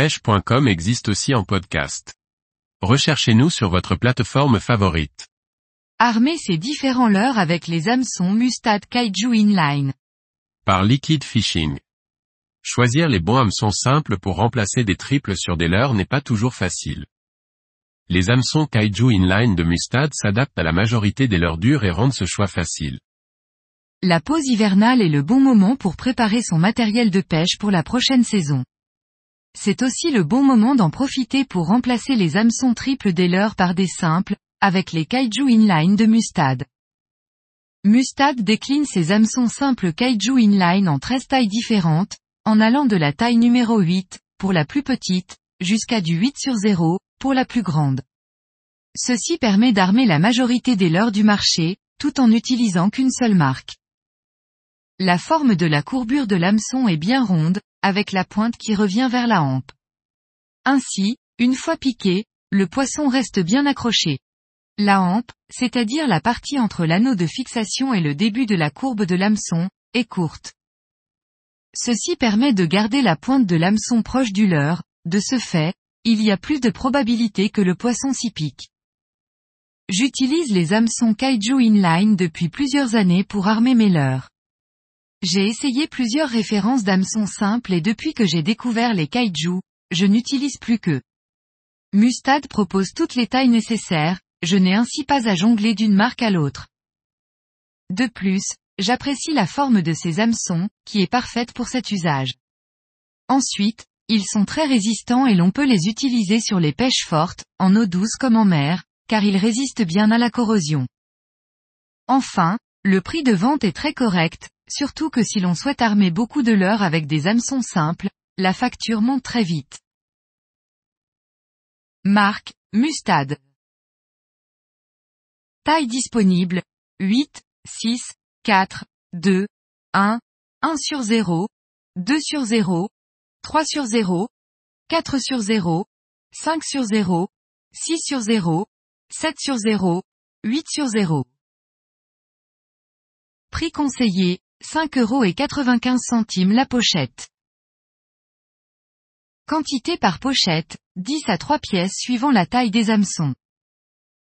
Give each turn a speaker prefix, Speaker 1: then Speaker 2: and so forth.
Speaker 1: pêche.com existe aussi en podcast. Recherchez-nous sur votre plateforme favorite.
Speaker 2: Armer ses différents leurres avec les hameçons Mustad Kaiju Inline.
Speaker 1: Par Liquid Fishing. Choisir les bons hameçons simples pour remplacer des triples sur des leurres n'est pas toujours facile. Les hameçons Kaiju Inline de Mustad s'adaptent à la majorité des leurres dures et rendent ce choix facile.
Speaker 2: La pause hivernale est le bon moment pour préparer son matériel de pêche pour la prochaine saison. C'est aussi le bon moment d'en profiter pour remplacer les hameçons triples des leurs par des simples, avec les Kaiju Inline de Mustad. Mustad décline ses hameçons simples Kaiju Inline en 13 tailles différentes, en allant de la taille numéro 8, pour la plus petite, jusqu'à du 8 sur 0, pour la plus grande. Ceci permet d'armer la majorité des leurres du marché, tout en n'utilisant qu'une seule marque. La forme de la courbure de l'hameçon est bien ronde, avec la pointe qui revient vers la hampe. Ainsi, une fois piqué, le poisson reste bien accroché. La hampe, c'est-à-dire la partie entre l'anneau de fixation et le début de la courbe de l'hameçon, est courte. Ceci permet de garder la pointe de l'hameçon proche du leurre, de ce fait, il y a plus de probabilité que le poisson s'y pique. J'utilise les hameçons Kaiju Inline depuis plusieurs années pour armer mes leurres. J'ai essayé plusieurs références d'hameçons simples et depuis que j'ai découvert les kaiju, je n'utilise plus que. Mustad propose toutes les tailles nécessaires, je n'ai ainsi pas à jongler d'une marque à l'autre. De plus, j'apprécie la forme de ces hameçons, qui est parfaite pour cet usage. Ensuite, ils sont très résistants et l'on peut les utiliser sur les pêches fortes, en eau douce comme en mer, car ils résistent bien à la corrosion. Enfin, le prix de vente est très correct, surtout que si l'on souhaite armer beaucoup de leurres avec des hameçons simples, la facture monte très vite. Marque, Mustad. Taille disponible, 8, 6, 4, 2, 1, 1 sur 0, 2 sur 0, 3 sur 0, 4 sur 0, 5 sur 0, 6 sur 0, 7 sur 0, 8 sur 0. Prix conseillé, 5 euros et 95 centimes la pochette. Quantité par pochette, 10 à 3 pièces suivant la taille des hameçons.